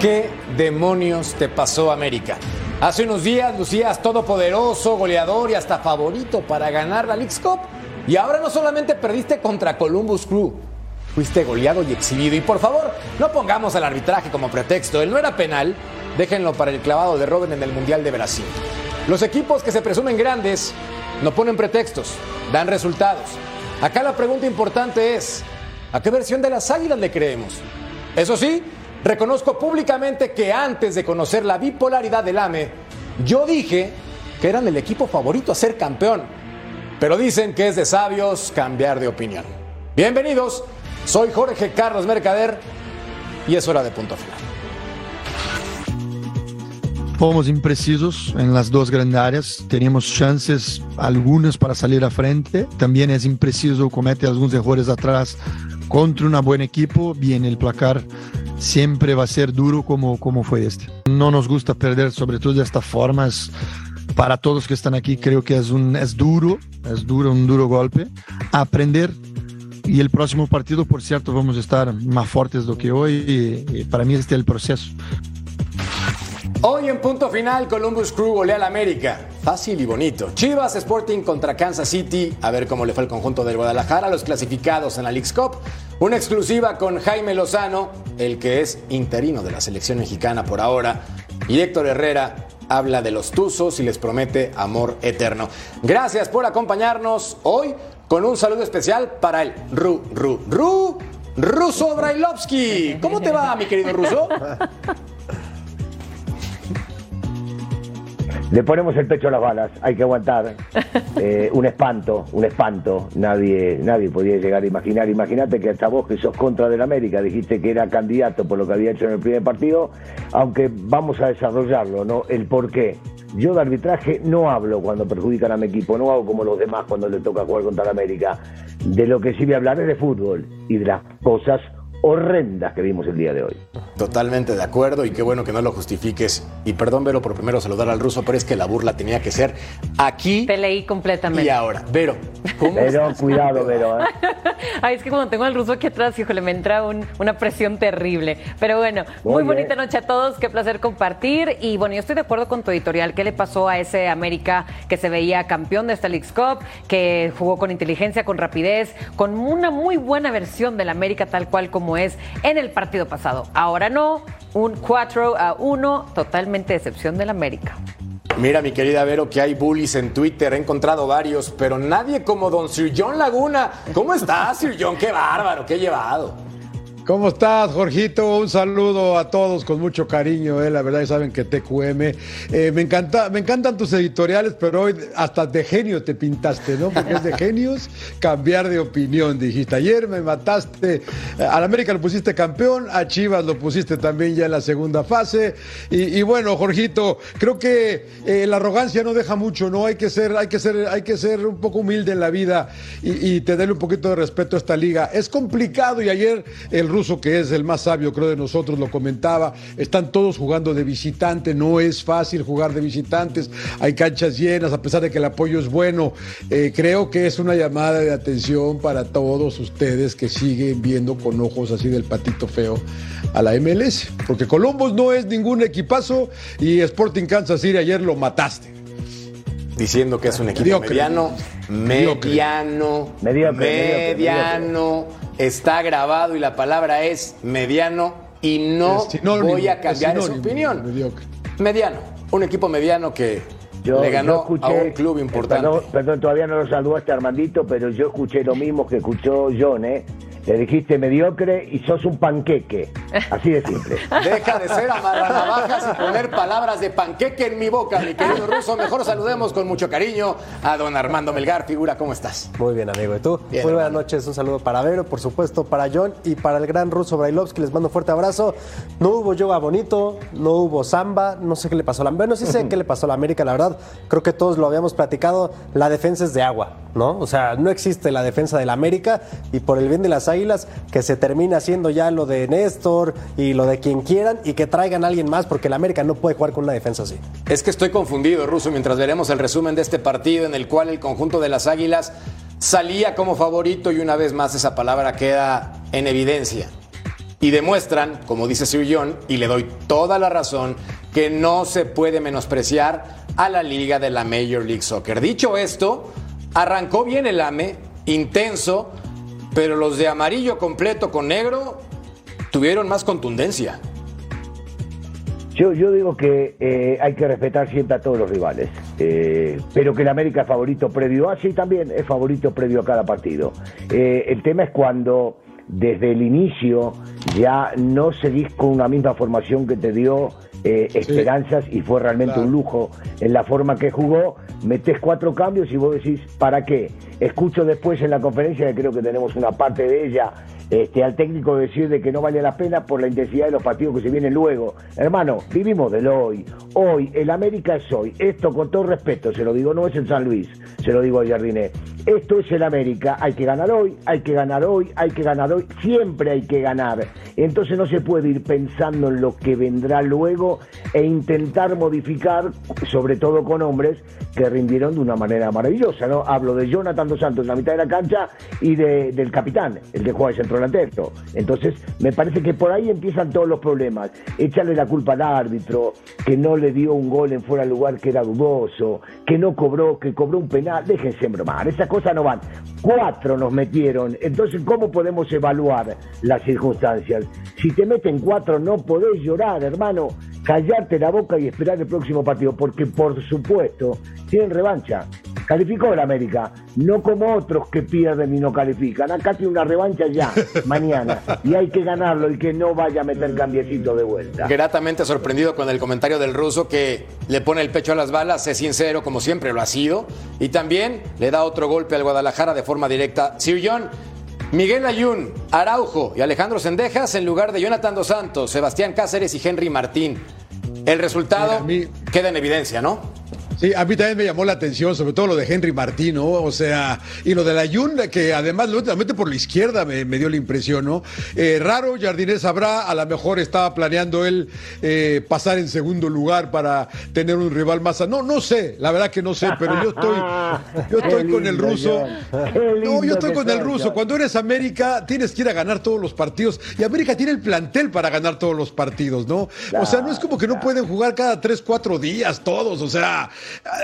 ¿Qué demonios te pasó, América? Hace unos días lucías todopoderoso, goleador y hasta favorito para ganar la League's Cup. Y ahora no solamente perdiste contra Columbus Crew, fuiste goleado y exhibido. Y por favor, no pongamos al arbitraje como pretexto. Él no era penal, déjenlo para el clavado de Robin en el Mundial de Brasil. Los equipos que se presumen grandes no ponen pretextos, dan resultados. Acá la pregunta importante es, ¿a qué versión de las águilas le creemos? Eso sí, Reconozco públicamente que antes de conocer la bipolaridad del AME, yo dije que eran el equipo favorito a ser campeón. Pero dicen que es de sabios cambiar de opinión. Bienvenidos, soy Jorge Carlos Mercader y es hora de punto final. Fomos imprecisos en las dos grandes áreas, teníamos chances algunas para salir a frente, también es impreciso, comete algunos errores atrás contra un buen equipo, viene el placar siempre va a ser duro como, como fue este. No nos gusta perder, sobre todo de esta forma. para todos que están aquí, creo que es, un, es duro, es duro, un duro golpe. Aprender y el próximo partido, por cierto, vamos a estar más fuertes do que hoy. Para mí este es el proceso. Hoy en punto final, Columbus Crew golea al América. Fácil y bonito. Chivas Sporting contra Kansas City. A ver cómo le fue el conjunto del Guadalajara, los clasificados en la League's Cup. Una exclusiva con Jaime Lozano, el que es interino de la selección mexicana por ahora. Y Héctor Herrera habla de los Tuzos y les promete amor eterno. Gracias por acompañarnos hoy con un saludo especial para el Ru, Ru, Ru, Ruso Brailovsky. ¿Cómo te va, mi querido Ruso? Le ponemos el pecho a las balas, hay que aguantar. Eh, un espanto, un espanto. Nadie, nadie podía llegar a imaginar. Imagínate que hasta vos que sos contra del América dijiste que era candidato por lo que había hecho en el primer partido, aunque vamos a desarrollarlo, ¿no? El por qué. Yo de arbitraje no hablo cuando perjudican a mi equipo, no hago como los demás cuando le toca jugar contra el América. De lo que sí voy a hablar es de fútbol y de las cosas horrendas que vimos el día de hoy. Totalmente de acuerdo y qué bueno que no lo justifiques. Y perdón, Vero, por primero saludar al ruso, pero es que la burla tenía que ser aquí. Te leí completamente. Y ahora, Vero, ¿cómo Vero, cuidado, Vero. ¿eh? Ay, es que cuando tengo al ruso aquí atrás, híjole, me entra una presión terrible. Pero bueno, muy bonita noche a todos, qué placer compartir. Y bueno, yo estoy de acuerdo con tu editorial. ¿Qué le pasó a ese América que se veía campeón de esta League's Cup, que jugó con inteligencia, con rapidez, con una muy buena versión del América tal cual como es en el partido pasado. Ahora no, un 4 a 1, totalmente excepción del América. Mira, mi querida Vero, que hay bullies en Twitter, he encontrado varios, pero nadie como don Sir John Laguna. ¿Cómo estás, Sir John? Qué bárbaro, qué llevado. ¿Cómo estás, Jorgito? Un saludo a todos con mucho cariño, eh. la verdad ya saben que TQM. Eh, me, encanta, me encantan tus editoriales, pero hoy hasta de genio te pintaste, ¿no? Porque es de genios cambiar de opinión, dijiste. Ayer me mataste, eh, al América lo pusiste campeón, a Chivas lo pusiste también ya en la segunda fase. Y, bueno, Jorgito, creo que eh, la arrogancia no deja mucho, ¿no? Hay que ser, hay que ser, hay que ser un poco humilde en la vida y, y tenerle un poquito de respeto a esta liga. Es complicado y ayer el ruso, que es el más sabio, creo, de nosotros, lo comentaba. Están todos jugando de visitante, no es fácil jugar de visitantes. Hay canchas llenas, a pesar de que el apoyo es bueno. Eh, creo que es una llamada de atención para todos ustedes que siguen viendo con ojos así del patito feo a la MLS. Porque Columbus no es ningún equipazo y Sporting Kansas City ayer lo mataste diciendo que es un equipo mediano, mediano, mediano, está grabado y la palabra es mediano y no voy a cambiar esa opinión. Mediano, un equipo mediano que le ganó a un club importante. Perdón, todavía no lo saludaste Armandito, pero yo escuché lo mismo que escuchó John, ¿eh? Le dijiste mediocre y sos un panqueque. Así de simple. Deja de ser amarranavajas y poner palabras de panqueque en mi boca, mi querido ruso. Mejor saludemos con mucho cariño a don Armando Melgar. Figura, ¿cómo estás? Muy bien, amigo. ¿Y tú? Bien, Muy buenas hermano. noches. Un saludo para Vero, por supuesto, para John y para el gran ruso Brailovsky. Les mando un fuerte abrazo. No hubo yoga bonito, no hubo samba, no sé qué le pasó a la Bueno, sí sé qué le pasó a la América, la verdad. Creo que todos lo habíamos platicado. La defensa es de agua, ¿no? O sea, no existe la defensa de la América y por el bien de las águilas, que se termine haciendo ya lo de Néstor y lo de quien quieran y que traigan a alguien más, porque la América no puede jugar con una defensa así. Es que estoy confundido, Ruso, mientras veremos el resumen de este partido en el cual el conjunto de las Águilas salía como favorito y una vez más esa palabra queda en evidencia. Y demuestran, como dice Sir John, y le doy toda la razón, que no se puede menospreciar a la liga de la Major League Soccer. Dicho esto, arrancó bien el AME, intenso, pero los de amarillo completo con negro tuvieron más contundencia. Yo, yo digo que eh, hay que respetar siempre a todos los rivales, eh, pero que el América es favorito previo a, sí también es favorito previo a cada partido. Eh, el tema es cuando desde el inicio ya no seguís con una misma formación que te dio eh, esperanzas y fue realmente Claro. un lujo en la forma que jugó, metés cuatro cambios y vos decís, ¿para qué? Escucho después en la conferencia, que creo que tenemos una parte de ella, este, al técnico decir de que no vale la pena por la intensidad de los partidos que se vienen luego. Hermano, vivimos del hoy. Hoy, el América es hoy. Esto con todo respeto, se lo digo, no es el San Luis, se lo digo a Jardiné. Esto es el América, hay que ganar hoy, hay que ganar hoy, hay que ganar hoy, siempre hay que ganar. Entonces no se puede ir pensando en lo que vendrá luego e intentar modificar, sobre todo con hombres que rindieron de una manera maravillosa, ¿no? Hablo de Jonathan Dos Santos en la mitad de la cancha y de- del capitán, el que juega de centro delantero. Entonces, me parece que por ahí empiezan todos los problemas. Echarle la culpa al árbitro, que no le dio un gol en fuera de lugar que era dudoso, que no cobró, que cobró un penal. Déjense bromar, esas cosas no van. Cuatro nos metieron. Entonces, ¿cómo podemos evaluar las circunstancias? Si te meten cuatro, no podés llorar, hermano. Callarte la boca y esperar el próximo partido, porque por supuesto tienen revancha. Calificó el América, no como otros que pierden y no califican. Acá tiene una revancha ya, mañana, y hay que ganarlo y que no vaya a meter cambiecito de vuelta. Gratamente sorprendido con el comentario del ruso que le pone el pecho a las balas, es sincero como siempre lo ha sido, y también le da otro golpe al Guadalajara de forma directa. Sir John, Miguel Ayun, Araujo y Alejandro Sendejas en lugar de Jonathan Dos Santos, Sebastián Cáceres y Henry Martín. El resultado Mira, a mí- queda en evidencia, ¿no? Sí, a mí también me llamó la atención, sobre todo lo de Henry Martín, ¿no? O sea, y lo de la Yun, que además últimamente por la izquierda me, me dio la impresión, ¿no? Eh, raro, Jardinés sabrá, a lo mejor estaba planeando él eh, pasar en segundo lugar para tener un rival más. No, no sé, la verdad que no sé, pero yo estoy, yo estoy con el ruso. No, yo estoy con el ruso. Cuando eres América, tienes que ir a ganar todos los partidos. Y América tiene el plantel para ganar todos los partidos, ¿no? O sea, no es como que no pueden jugar cada tres, cuatro días todos. O sea,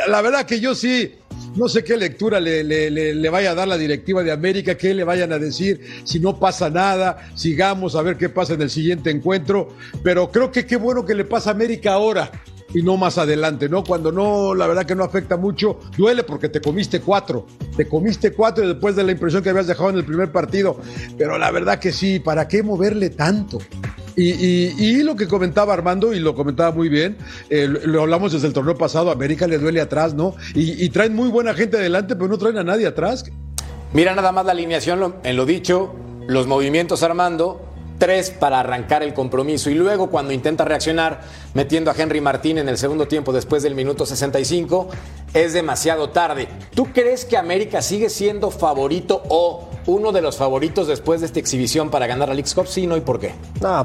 la verdad que yo sí, no sé qué lectura le, vaya a dar la directiva de América, qué le vayan a decir, si no pasa nada, sigamos a ver qué pasa en el siguiente encuentro. Pero creo que qué bueno que le pasa a América ahora y no más adelante, ¿no? Cuando no, la verdad que no afecta mucho, duele porque te comiste cuatro, te comiste cuatro después de la impresión que habías dejado en el primer partido, pero la verdad que sí, ¿para qué moverle tanto? Y, lo que comentaba Armando, y lo comentaba muy bien, eh, lo, hablamos desde el torneo pasado, América le duele atrás, ¿no? Y, y traen muy buena gente adelante, pero no traen a nadie atrás. Mira nada más la alineación en lo dicho, los movimientos Armando, tres para arrancar el compromiso y luego cuando intenta reaccionar metiendo a Henry Martín en el segundo tiempo después del minuto 65 es demasiado tarde. ¿Tú crees que América sigue siendo favorito o uno de los favoritos después de esta exhibición para ganar la League Cup? Sí, no y por qué.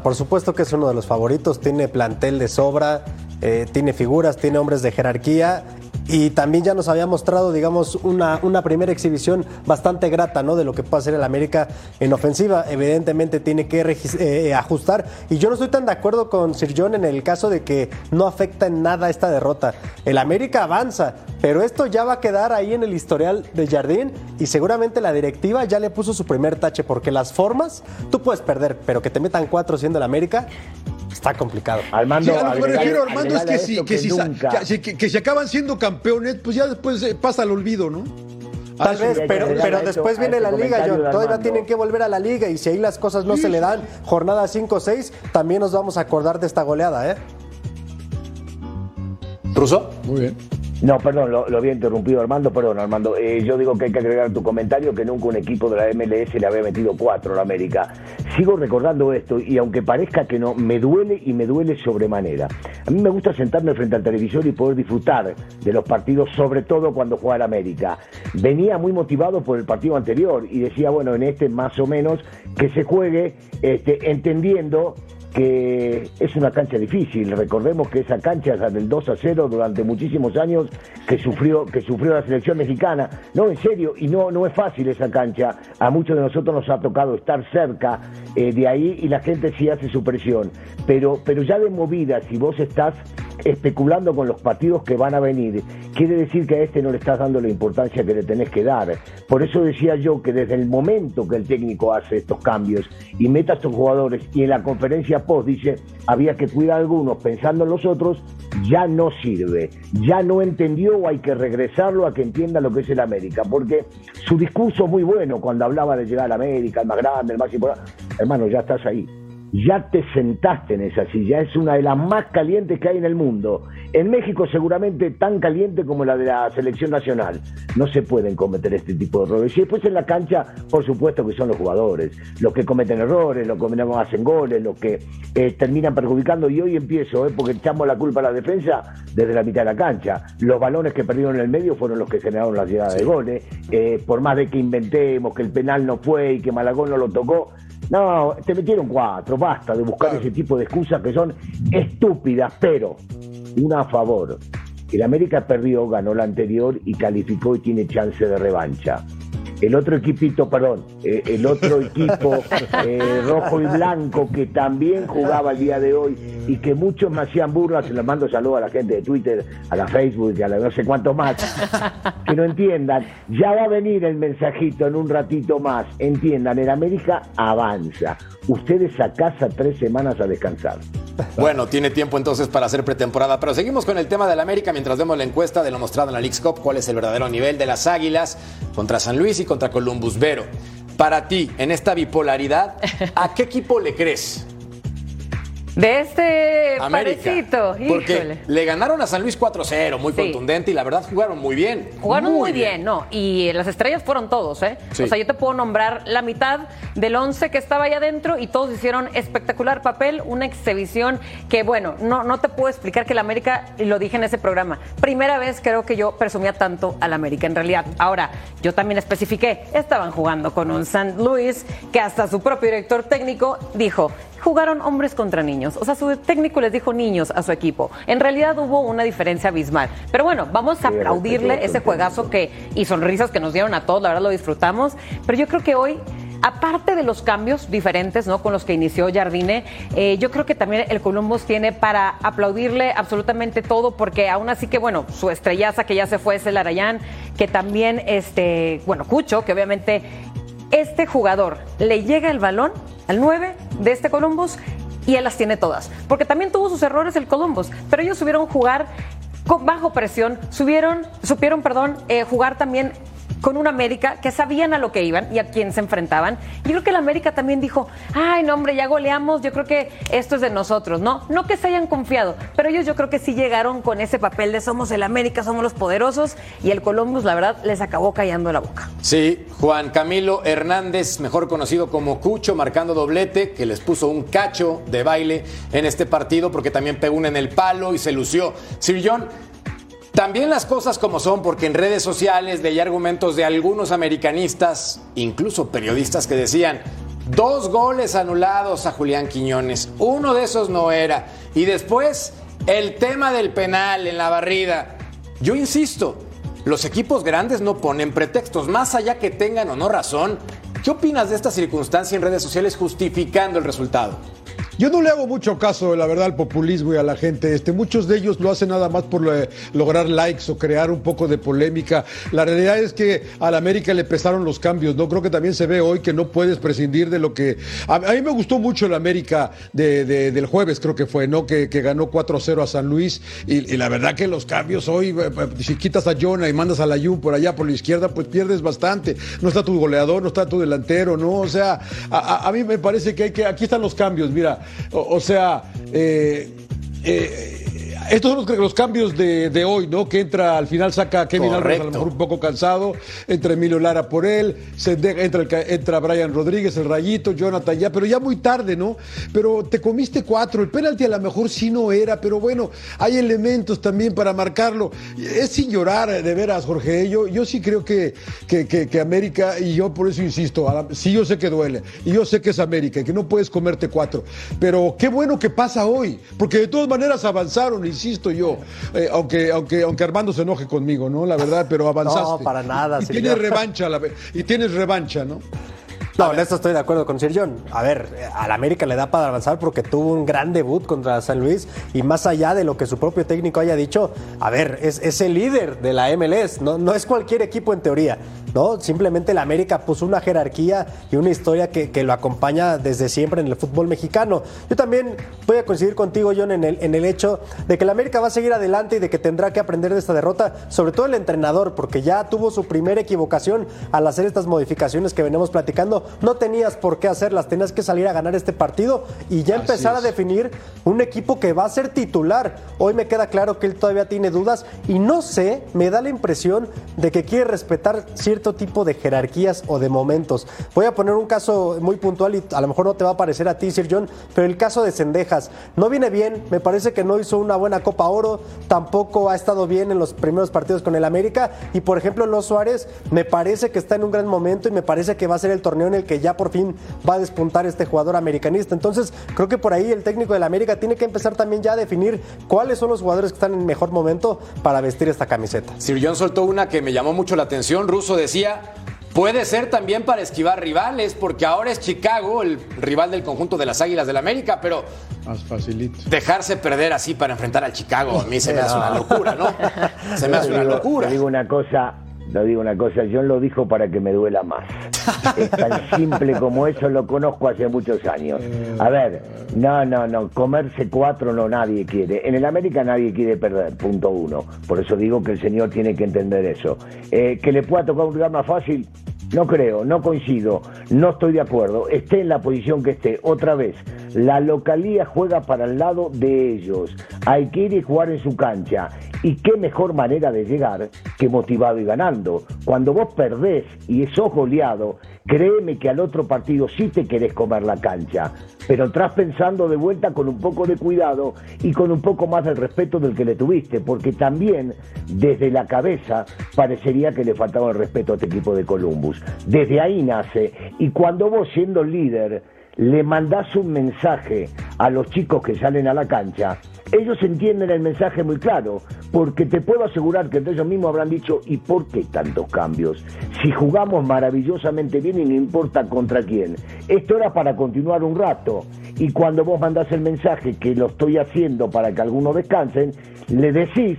Por supuesto que es uno de los favoritos, tiene plantel de sobra, eh, tiene figuras, tiene hombres de jerarquía y también ya nos había mostrado, digamos, una, una primera exhibición bastante grata, ¿no? De lo que puede hacer el América en ofensiva. Evidentemente tiene que regis- eh, ajustar y yo no estoy tan de acuerdo con Sir John en el caso de que no afecta en nada esta derrota. El América avanza, pero esto ya va a quedar ahí en el historial de Jardín y seguramente la directiva ya le puso su primer tache porque las formas, tú puedes perder, pero que te metan cuatro siendo el América, está complicado. Armando, Sí, a lo que me refiero, Armando, es que si, esto que, si, sa- nunca- que, si- que- que si acaban siendo campeones, pues ya después eh, pasa al olvido, ¿no? Tal eso vez, pero, pero después viene ese la liga, John. Todavía Armando. tienen que volver a la liga y si ahí las cosas no se le dan, jornada 5-6, también nos vamos a acordar de esta goleada, ¿eh? ¿Ruso? Muy bien. No, perdón, lo, había interrumpido Armando, perdón Armando. Eh, yo digo que hay que agregar tu comentario que nunca un equipo de la MLS le había metido cuatro a América. Sigo recordando esto y aunque parezca que no, me duele y me duele sobremanera. A mí me gusta sentarme frente al televisor y poder disfrutar de los partidos, sobre todo cuando juega la América. Venía muy motivado por el partido anterior y decía, bueno, en este más o menos que se juegue este, entendiendo que es una cancha difícil. Recordemos que esa cancha es la del 2 a 0 durante muchísimos años que sufrió que sufrió la selección mexicana. No, en serio, y no no es fácil esa cancha. A muchos de nosotros nos ha tocado estar cerca eh, de ahí y la gente sí hace su presión. Pero pero ya de movida, si vos estás especulando con los partidos que van a venir, quiere decir que a este no le estás dando la importancia que le tenés que dar. Por eso decía yo que desde el momento que el técnico hace estos cambios y meta a estos jugadores y en la conferencia post dice había que cuidar a algunos pensando en los otros, ya no sirve, ya no entendió o hay que regresarlo a que entienda lo que es el América, porque su discurso es muy bueno cuando hablaba de llegar a América, el más grande, el más importante, hermano, ya estás ahí ya te sentaste en esa silla, es una de las más calientes que hay en el mundo. En México seguramente tan caliente como la de la selección nacional. No se pueden cometer este tipo de errores. Y después en la cancha, por supuesto que son los jugadores, los que cometen errores, los que no hacen goles, los que eh, terminan perjudicando. Y hoy empiezo, eh, porque echamos la culpa a la defensa desde la mitad de la cancha. Los balones que perdieron en el medio fueron los que generaron la llegada de goles. Eh, por más de que inventemos que el penal no fue y que Malagón no lo tocó, no, te metieron cuatro, basta de buscar ese tipo de excusas que son estúpidas, pero una a favor. El América perdió, ganó la anterior y calificó y tiene chance de revancha. El otro equipito, perdón, eh, el otro equipo eh, rojo y blanco que también jugaba el día de hoy y que muchos me hacían burlas, se les mando saludos a la gente de Twitter, a la Facebook y a la no sé cuántos más, que no entiendan, ya va a venir el mensajito en un ratito más, entiendan, el América avanza, ustedes a casa tres semanas a descansar. Bueno, tiene tiempo entonces para hacer pretemporada, pero seguimos con el tema del América mientras vemos la encuesta de lo mostrado en la League's Cup, cuál es el verdadero nivel de las Águilas contra San Luis y contra Columbus. Vero, para ti, en esta bipolaridad, ¿a qué equipo le crees? De este América. parecito, Porque híjole. le ganaron a San Luis 4-0, muy Sí. contundente, y la verdad jugaron muy bien. Jugaron muy, bien. no. Y las estrellas fueron todos, ¿eh? Sí. O sea, yo te puedo nombrar la mitad del 11 que estaba ahí adentro y todos hicieron espectacular papel, una exhibición que, bueno, no, no te puedo explicar que la América, y lo dije en ese programa, primera vez creo que yo presumía tanto al América en realidad. Ahora, yo también especifiqué, estaban jugando con un St. Louis que hasta su propio director técnico dijo, jugaron hombres contra niños. O sea, su técnico les dijo niños a su equipo. En realidad hubo una diferencia abismal. Pero bueno, vamos a Sí, aplaudirle ese juegazo que y sonrisas que nos dieron a todos, la verdad lo disfrutamos. Pero yo creo que hoy Aparte de los cambios diferentes ¿no? con los que inició Jardine, eh, yo creo que también el Columbus tiene para aplaudirle absolutamente todo, porque aún así que, bueno, su estrellaza que ya se fue es el Arayán, que también, este, bueno, Cucho, que obviamente este jugador le llega el balón al 9 de este Columbus y él las tiene todas. Porque también tuvo sus errores el Columbus, pero ellos subieron jugar con bajo presión, subieron, supieron, perdón, eh, jugar también con una América que sabían a lo que iban y a quién se enfrentaban. Y creo que la América también dijo, ay, no, hombre, ya goleamos, yo creo que esto es de nosotros, ¿no? No que se hayan confiado, pero ellos yo creo que sí llegaron con ese papel de somos el América, somos los poderosos, y el Columbus, la verdad, les acabó callando la boca. Sí, Juan Camilo Hernández, mejor conocido como Cucho, marcando doblete, que les puso un cacho de baile en este partido porque también pegó una en el palo y se lució. Sir John, también las cosas como son, porque en redes sociales veía argumentos de algunos americanistas, incluso periodistas, que decían, dos goles anulados a Julián Quiñones, uno de esos no era. Y después, el tema del penal en la barrida. Yo insisto, los equipos grandes no ponen pretextos, más allá que tengan o no razón. ¿Qué opinas de esta circunstancia en redes sociales justificando el resultado? Yo no le hago mucho caso, la verdad, al populismo y a la gente. Este, muchos de ellos lo hacen nada más por eh, lograr likes o crear un poco de polémica. La realidad es que a la América le pesaron los cambios, ¿no? Creo que también se ve hoy que no puedes prescindir de lo que. A, mí me gustó mucho el América del jueves, creo que fue, ¿no? Que, ganó 4-0 a San Luis. Y, la verdad que los cambios hoy, eh, eh, si quitas a Jonah y mandas a la Jun por allá, por la izquierda, pues pierdes bastante. No está tu goleador, no está tu delantero, ¿no? O sea, a, a mí me parece que hay que. Aquí están los cambios, mira. O, sea, eh, eh, estos son los, cambios de, hoy, ¿no? Que entra, al final saca Kevin Álvarez a lo mejor un poco cansado, entra Emilio Lara por él, se entra, entra Brian Rodríguez, el rayito, Jonathan ya, pero ya muy tarde, ¿no? Pero te comiste cuatro, el penalti a lo mejor sí no era, pero bueno, hay elementos también para marcarlo. Es sin llorar, de veras, Jorge. Yo, yo sí creo que, que, América, y yo por eso insisto, sí yo sé que duele, y yo sé que es América, y que no puedes comerte cuatro, pero qué bueno que pasa hoy, porque de todas maneras avanzaron y insisto yo, eh, aunque, aunque, aunque Armando se enoje conmigo, ¿no? La verdad, pero avanzaste. No, para nada. Y tienes revancha, y tienes revancha, ¿no? No, en esto estoy de acuerdo con Sir John. A ver, al América le da para avanzar porque tuvo un gran debut contra San Luis y más allá de lo que su propio técnico haya dicho, a ver, es, el líder de la MLS, no, no es cualquier equipo en teoría. ¿No? Simplemente el América puso una jerarquía y una historia que, lo acompaña desde siempre en el fútbol mexicano. Yo también voy a coincidir contigo, John, en el, en el hecho de que el América va a seguir adelante y de que tendrá que aprender de esta derrota, sobre todo el entrenador, porque ya tuvo su primera equivocación al hacer estas modificaciones que venimos platicando. No tenías por qué hacerlas, tenías que salir a ganar este partido y ya empezar a definir un equipo que va a ser titular. Hoy me queda claro que él todavía tiene dudas y no sé, me da la impresión de que quiere respetar tipo de jerarquías o de momentos. Voy a poner un caso muy puntual y a lo mejor no te va a parecer a ti, Sir John, pero el caso de Cendejas no viene bien, me parece que no hizo una buena Copa Oro, tampoco ha estado bien en los primeros partidos con el América y por ejemplo Los Suárez me parece que está en un gran momento y me parece que va a ser el torneo en el que ya por fin va a despuntar este jugador americanista. Entonces creo que por ahí el técnico del América tiene que empezar también ya a definir cuáles son los jugadores que están en mejor momento para vestir esta camiseta. Sir John soltó una que me llamó mucho la atención, Russo decía puede ser también para esquivar rivales, porque ahora es Chicago el rival del conjunto de las Águilas del América, pero más facilito. Dejarse perder así para enfrentar al Chicago, a mí se me hace una locura, ¿no? Se me hace una locura. Te digo una cosa, te digo una cosa, John lo dijo para que me duela más. Es tan simple como eso, lo conozco hace muchos años. A ver, no, no, no, comerse cuatro no nadie quiere. En el América nadie quiere perder, punto uno. Por eso digo que el señor tiene que entender eso. Eh, que le pueda tocar un lugar más fácil, no creo, no coincido, no estoy de acuerdo. Esté en la posición que esté. Otra vez, la localía juega para el lado de ellos. Hay que ir y jugar en su cancha. Y qué mejor manera de llegar que motivado y ganando. Cuando vos perdés y sos goleado, créeme que al otro partido sí te querés comer la cancha. Pero entras pensando de vuelta con un poco de cuidado y con un poco más del respeto del que le tuviste. Porque también desde la cabeza parecería que le faltaba el respeto a este equipo de Columbus. Desde ahí nace. Y cuando vos siendo líder le mandás un mensaje a los chicos que salen a la cancha, ellos entienden el mensaje muy claro, porque te puedo asegurar que entre ellos mismos habrán dicho, ¿y por qué tantos cambios? Si jugamos maravillosamente bien y no importa contra quién. Esto era para continuar un rato. Y cuando vos mandás el mensaje que lo estoy haciendo para que algunos descansen, le decís,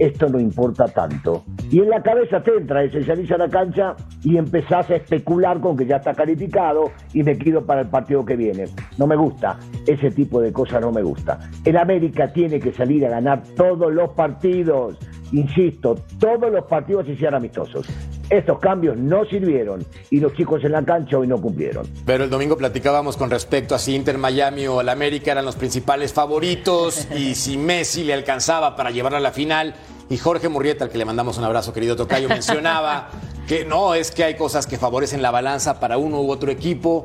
esto no importa tanto. Y en la cabeza te entra ese salís a la cancha y empezás a especular con que ya está calificado y me quedo para el partido que viene. No me gusta, ese tipo de cosas no me gusta. El América tiene que salir a ganar todos los partidos, insisto, todos los partidos y sean amistosos. Estos cambios no sirvieron y los chicos en la cancha hoy no cumplieron. Pero el domingo platicábamos con respecto a si Inter Miami o el América eran los principales favoritos y si Messi le alcanzaba para llevar a la final. Y Jorge Murrieta, al que le mandamos un abrazo, querido Tocayo, mencionaba que no, es que hay cosas que favorecen la balanza para uno u otro equipo.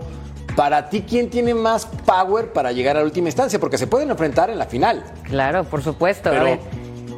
Para ti, ¿quién tiene más power para llegar a la última instancia? Porque se pueden enfrentar en la final. Claro, por supuesto.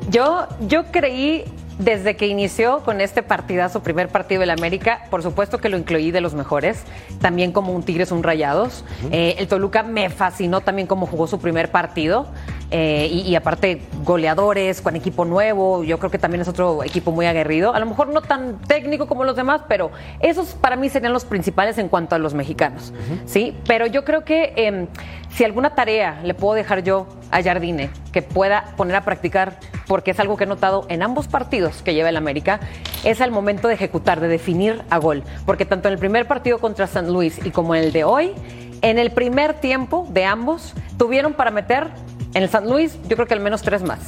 yo, yo creí desde que inició con este partidazo, primer partido del América, por supuesto que lo incluí de los mejores, también como un Tigres, un Rayados. Eh, el Toluca me fascinó también cómo jugó su primer partido. Eh, y, y aparte goleadores, con equipo nuevo, yo creo que también es otro equipo muy aguerrido, a lo mejor no tan técnico como los demás, pero esos para mí serían los principales en cuanto a los mexicanos, ¿sí? Pero yo creo que em, si alguna tarea le puedo dejar yo a Jardine que pueda poner a practicar, porque es algo que he notado en ambos partidos que lleva el América, es al momento de ejecutar, de definir a gol. Porque tanto en el primer partido contra San Luis y como en el de hoy, en el primer tiempo de ambos tuvieron para meter en el San Luis, yo creo que al menos tres más.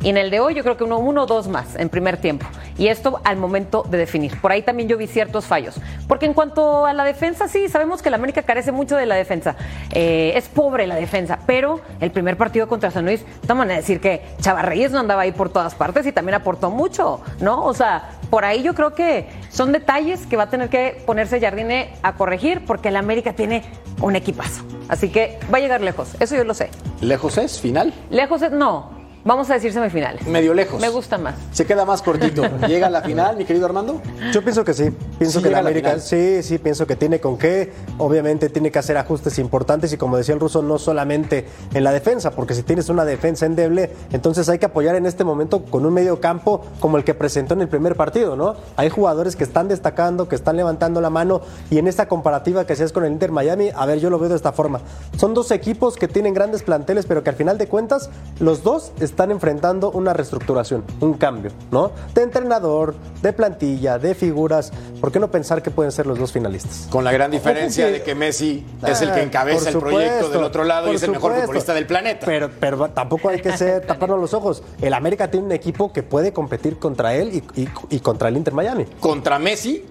Y en el de hoy yo creo que uno, uno o dos más en primer tiempo. Y esto al momento de definir. Por ahí también yo vi ciertos fallos. Porque en cuanto a la defensa, sí, sabemos que la América carece mucho de la defensa. Eh, es pobre la defensa. Pero el primer partido contra San Luis, toman a decir que Chavarreyes no andaba ahí por todas partes y también aportó mucho, ¿no? O sea, por ahí yo creo que son detalles que va a tener que ponerse Jardine a corregir porque la América tiene un equipazo. Así que va a llegar lejos. Eso yo lo sé. ¿Lejos es? ¿Final? Lejos es, no. Vamos a decir semifinales. Medio lejos. Me gusta más. Se queda más cortito. ¿Llega a la final, mi querido Armando? Yo pienso que sí. Pienso Sí que la América, sí, sí, pienso que tiene con qué. Obviamente tiene que hacer ajustes importantes y como decía el ruso, no solamente en la defensa, porque si tienes una defensa endeble, entonces hay que apoyar en este momento con un medio campo como el que presentó en el primer partido, ¿no? Hay jugadores que están destacando, que están levantando la mano y en esta comparativa que hacías con el Inter Miami, a ver, yo lo veo de esta forma. Son dos equipos que tienen grandes planteles, pero que al final de cuentas los dos están enfrentando una reestructuración, un cambio, ¿no? De entrenador, de plantilla, de figuras. ¿Por qué no pensar que pueden ser los dos finalistas? Con la gran diferencia que- de que Messi es el que Ah, encabeza el proyecto del otro lado y es el mejor futbolista del planeta. Pero, pero tampoco hay que ser, taparnos los ojos. El América tiene un equipo que puede competir contra él y, y- y contra el Inter Miami. Contra Messi,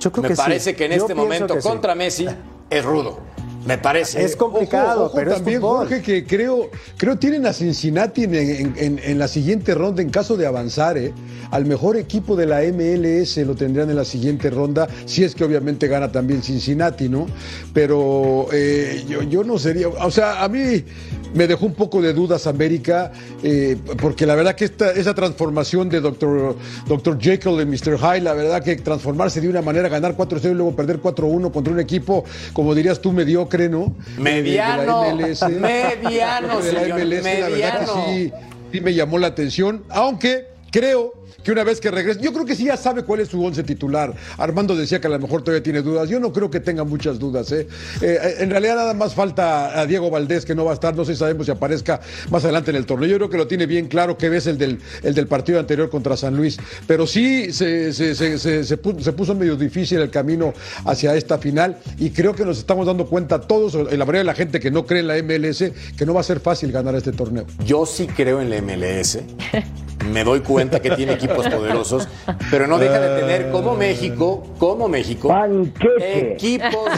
Yo creo me que sí. parece que en Yo este momento sí. contra Messi es rudo. Me parece. Es complicado, Ojo, ojo pero también, es fútbol. Jorge, que creo, creo tienen a Cincinnati en, en- en- en la siguiente ronda en caso de avanzar. ¿eh? Al mejor equipo de la MLS lo tendrían en la siguiente ronda, si es que obviamente gana también Cincinnati, ¿no? Pero eh, yo, yo no sería, o sea, a mí me dejó un poco de dudas América, eh, porque la verdad que esta, esa transformación de Dr. Dr. Jekyll en Mr. Hyde, la verdad que transformarse de una manera, ganar 4-0 y luego perder 4-1 contra un equipo, como dirías tú, mediocre, ¿no? Mediano, De- de la MLS. mediano, De la señor, MLS, la verdad mediano. que sí, sí me llamó la atención, aunque creo que una vez que regrese, yo creo que sí ya sabe cuál es su once titular. Armando decía que a lo mejor todavía tiene dudas. Yo no creo que tenga muchas dudas. ¿eh? Eh, en realidad nada más falta a Diego Valdés que no va a estar. No sé si sabemos si aparezca más adelante en el torneo. Yo creo que lo tiene bien claro que ves el del, el del partido anterior contra San Luis. Pero sí se, se- se- se- se pu- se puso medio difícil el camino hacia esta final y creo que nos estamos dando cuenta todos, la mayoría de la gente que no cree en la MLS, que no va a ser fácil ganar este torneo. Yo sí creo en la MLS. Me doy cuenta que tiene equipos poderosos, pero no deja de tener como México, como México, Panqueque. equipos.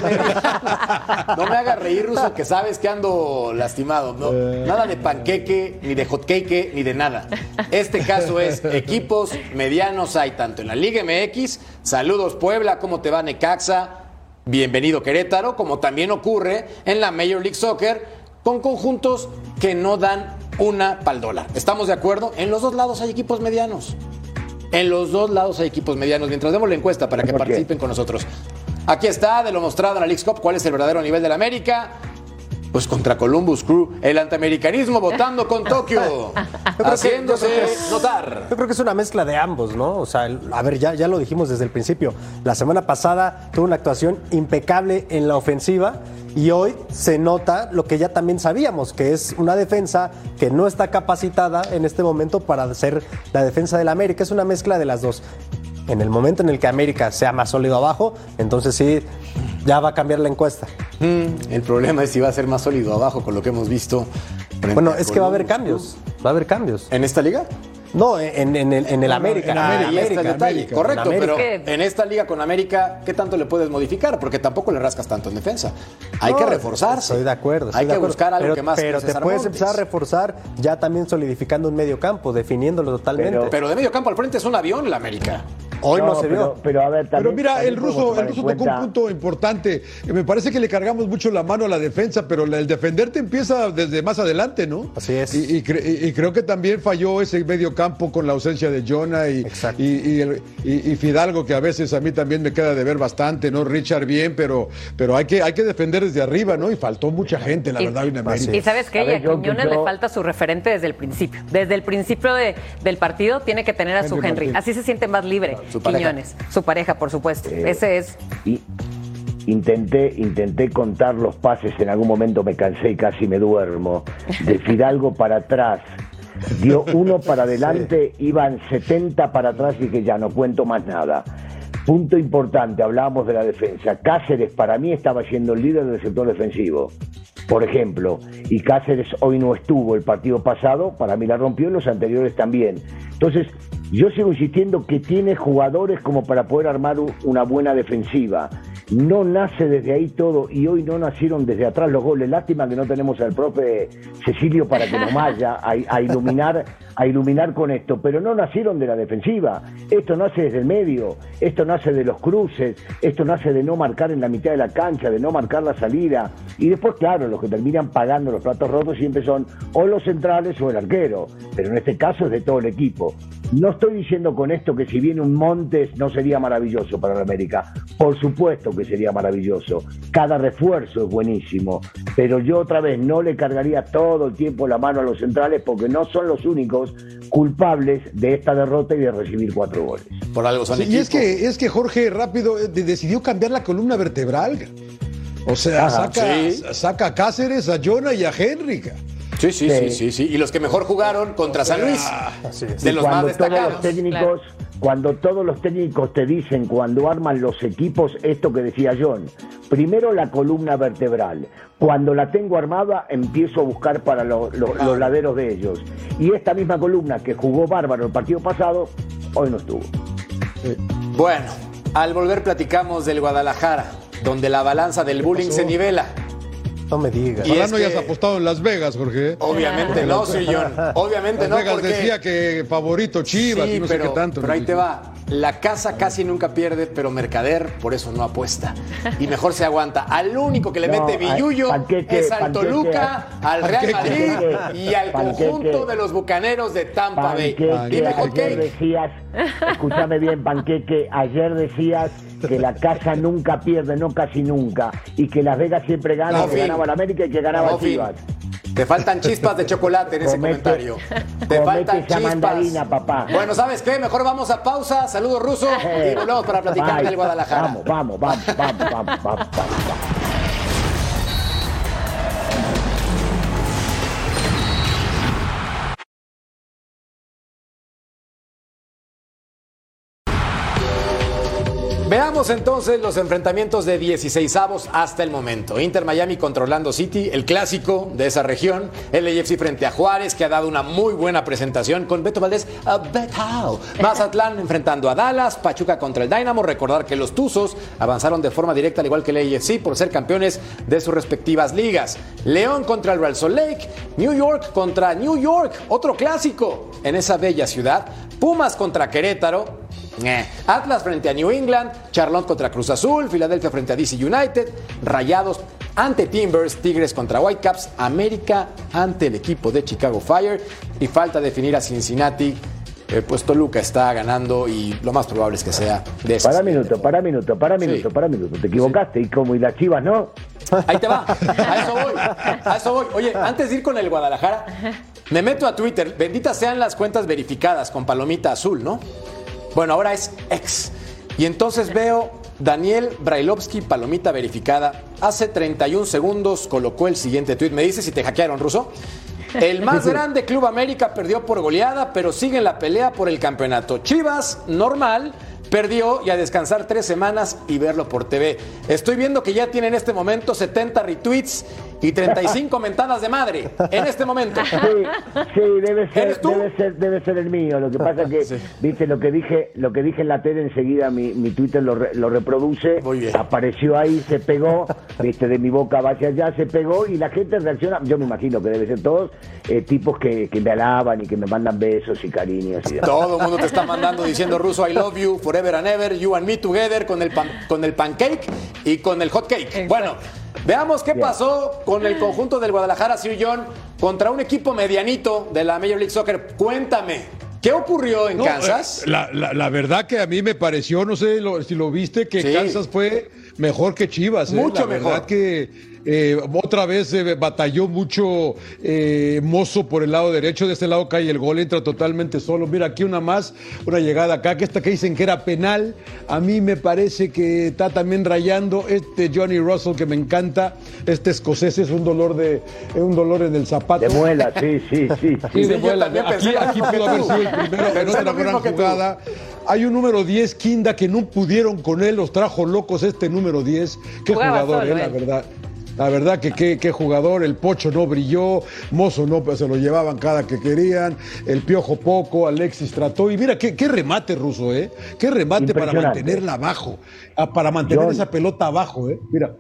No me haga reír, Ruso, que sabes que ando lastimado. No, nada de panqueque, ni de hotcake, ni de nada. Este caso es equipos medianos hay tanto en la Liga MX. Saludos Puebla, ¿cómo te va Necaxa? Bienvenido Querétaro, como también ocurre en la Major League Soccer con conjuntos que no dan una pal dólar. ¿Estamos de acuerdo? En los dos lados hay equipos medianos. En los dos lados hay equipos medianos. Mientras demos la encuesta para que participen con nosotros. Aquí está, de lo mostrado en la Leagues Cup, cuál es el verdadero nivel de la América. Pues contra Columbus Crew, el antiamericanismo votando con Tokio, haciéndose creo que es- notar. Yo creo que es una mezcla de ambos, ¿no? O sea, el- a ver, ya, ya lo dijimos desde el principio. La semana pasada tuvo una actuación impecable en la ofensiva y hoy se nota lo que ya también sabíamos, que es una defensa que no está capacitada en este momento para ser la defensa del América. Es una mezcla de las dos. En el momento en el que América sea más sólido abajo, entonces sí, ya va a cambiar la encuesta. Mm, el problema es si va a ser más sólido abajo con lo que hemos visto. Bueno, es que va a haber cambios. Va a haber cambios. ¿En esta liga? No, en, en el, en el No, no, América. en América. Está el detalle. América. Correcto, pero América. en esta liga con América, ¿qué tanto le puedes modificar? Porque tampoco le rascas tanto en defensa. Hay No, que reforzarse. Estoy de acuerdo. estoy Hay de que buscar algo pero, que más. Pero te puedes Montes. empezar a reforzar ya también solidificando un medio campo, definiéndolo totalmente. Pero- Pero de medio campo al frente es un avión la América. Hoy no, se vio. Pero, a ver, Pero mira, el ruso, el ruso tocó un punto importante. Me parece que le cargamos mucho la mano a la defensa, pero el defenderte empieza desde más adelante, ¿no? Así es. Y, creo que también falló ese medio campo con la ausencia de Jonah y, y, Fidalgo, que a veces a mí también me queda de ver bastante, ¿no? Richard bien, pero, pero hay, que, hay que defender desde arriba, ¿no? Y faltó mucha gente, la verdad, Y sabes qué, a Quiñones le falta su referente desde el principio. Desde el principio del partido tiene que tener a su Henry. Así se siente más libre, su Quiñones. Su pareja, por supuesto. Eh, Ese es. Y intenté, intenté contar los pases, en algún momento me cansé y casi me duermo. De Fidalgo para atrás. Dio uno para adelante, iban 70 para atrás y que ya no cuento más nada. Punto importante, hablábamos de la defensa. Cáceres para mí estaba siendo el líder del sector defensivo por ejemplo, y Cáceres hoy no estuvo el partido pasado, para mí la rompió y los anteriores también. Entonces, yo sigo insistiendo que tiene jugadores como para poder armar una buena defensiva. No nace desde ahí todo y hoy no nacieron desde atrás los goles. Lástima que no tenemos al profe Cecilio para que nos vaya a, iluminar, a iluminar con esto, pero no nacieron de la defensiva. Esto nace desde el medio, esto nace de los cruces, esto nace de no marcar en la mitad de la cancha, de no marcar la salida. Y después, claro, los que terminan pagando los platos rotos siempre son o los centrales o el arquero, pero en este caso es de todo el equipo. No estoy diciendo con esto que si viene un Montes no sería maravilloso para la América. Por supuesto que sería maravilloso. Cada refuerzo es buenísimo. Pero yo otra vez no le cargaría todo el tiempo la mano a los centrales porque no son los únicos culpables de esta derrota y de recibir cuatro goles. Por algo son Y es que, es que Jorge rápido eh, decidió cambiar la columna vertebral. O sea, saca, saca, a Cáceres, a Jonah y a Henrica. Sí, sí, sí, sí, sí. Y los que mejor jugaron contra San Luis. De los más destacados. Todos los técnicos, Cuando todos los técnicos te dicen, cuando arman los equipos, esto que decía John. Primero la columna vertebral. Cuando la tengo armada, empiezo a buscar para los laderos de ellos. Y esta misma columna que jugó Bárbaro el partido pasado, hoy no estuvo. Bueno, al volver platicamos del Guadalajara, donde la balanza del bullying se nivela. No me digas. Y no hayas apostado en Las Vegas, Jorge. Obviamente no, señor. Obviamente Las no. Vegas decía que favorito Chivas y no sé qué tanto. Pero ahí te va. La casa casi nunca pierde, pero Mercader por eso no apuesta. Y mejor se aguanta. Al único que le mete billullo es al Toluca, al Real Madrid y al conjunto de los bucaneros de Tampa Bay. Dime, ayer decías, escúchame bien, Panqueque, ayer decías que la casa nunca pierde, no casi nunca, y que Las Vegas siempre gana, que ganaba la América y que ganaba no, Chivas. Te faltan chispas de chocolate en ese comentario. Te faltan chispas. papá. Bueno, ¿sabes qué? Mejor vamos a pausa. Saludos, Ruso. y volvemos para platicar del Guadalajara. Vamos, vamos, vamos, vamos, vamos, vamos. vamos. Veamos entonces los enfrentamientos de 16 avos hasta el momento. Inter Miami contra Orlando City, el clásico de esa región. El AFC frente a Juárez, que ha dado una muy buena presentación con Beto Valdés. A Beto. Mazatlán enfrentando a Dallas. Pachuca contra el Dynamo. Recordar que los Tuzos avanzaron de forma directa, al igual que el AFC, por ser campeones de sus respectivas ligas. León contra el Real Salt Lake. New York contra New York. Otro clásico en esa bella ciudad. Pumas contra Querétaro. Atlas frente a New England, Charlotte contra Cruz Azul, Filadelfia frente a DC United, Rayados ante Timbers, Tigres contra Whitecaps, América ante el equipo de Chicago Fire y falta definir a Cincinnati. Eh, pues Toluca está ganando y lo más probable es que sea de ese. Para minuto, para minuto, para minuto, para minuto. Te equivocaste y como y las chivas no. Ahí te va. A eso voy. A eso voy. Oye, antes de ir con el Guadalajara, me meto a Twitter. Benditas sean las cuentas verificadas con palomita azul, ¿no? Bueno, ahora es ex. Y entonces veo Daniel Brailovsky, palomita verificada. Hace 31 segundos colocó el siguiente tweet. Me dice si te hackearon, Ruso. El más grande Club América perdió por goleada, pero sigue en la pelea por el campeonato. Chivas, normal, perdió y a descansar tres semanas y verlo por TV. Estoy viendo que ya tiene en este momento 70 retweets y 35 mentadas de madre en este momento. Sí, sí debe ser, debe ser, debe ser el mío. Lo que pasa es que, viste, lo que dije, lo que dije en la tele enseguida mi, mi Twitter lo, lo reproduce. Muy bien. Apareció ahí, se pegó, viste, de mi boca hacia allá, se pegó y la gente reacciona. Yo me imagino que debe ser todos eh, tipos que, que, me alaban y que me mandan besos y cariños. Y Todo el mundo te está mandando diciendo ruso I love you Forever and Ever, You and Me Together, con el, con el pancake y con el hot cake. Bueno, veamos qué pasó con el conjunto del Guadalajara, Sir John, contra un equipo medianito de la Major League Soccer. Cuéntame. ¿Qué ocurrió en Kansas? Eh, la, verdad que a mí me pareció, no sé si lo viste, que Kansas fue mejor que Chivas. ¿eh? Mucho la mejor. Verdad que eh, otra vez eh, batalló mucho eh, Mozo por el lado derecho, de este lado cae el gol, entra totalmente solo. Mira, aquí una más, una llegada acá, que esta que dicen que era penal, a mí me parece que está también rayando este Johnny Russell que me encanta, este escocés es un dolor de un dolor en el zapato. De muela, sí, sí, sí. Sí, de muela. Aquí, aquí pudo haber sido el primero, pero otra gran jugada. Hay un número 10, Kinda, que no pudieron con él, los trajo locos este número 10. Qué jugador, la verdad. La verdad que qué, jugador, el Pocho no brilló, Mozo no, pues se lo llevaban cada que querían, el Piojo poco, Alexis trató. Y mira, qué, qué remate ruso, ¿eh? Qué remate para mantenerla abajo, para mantener esa pelota abajo, ¿eh? Mira.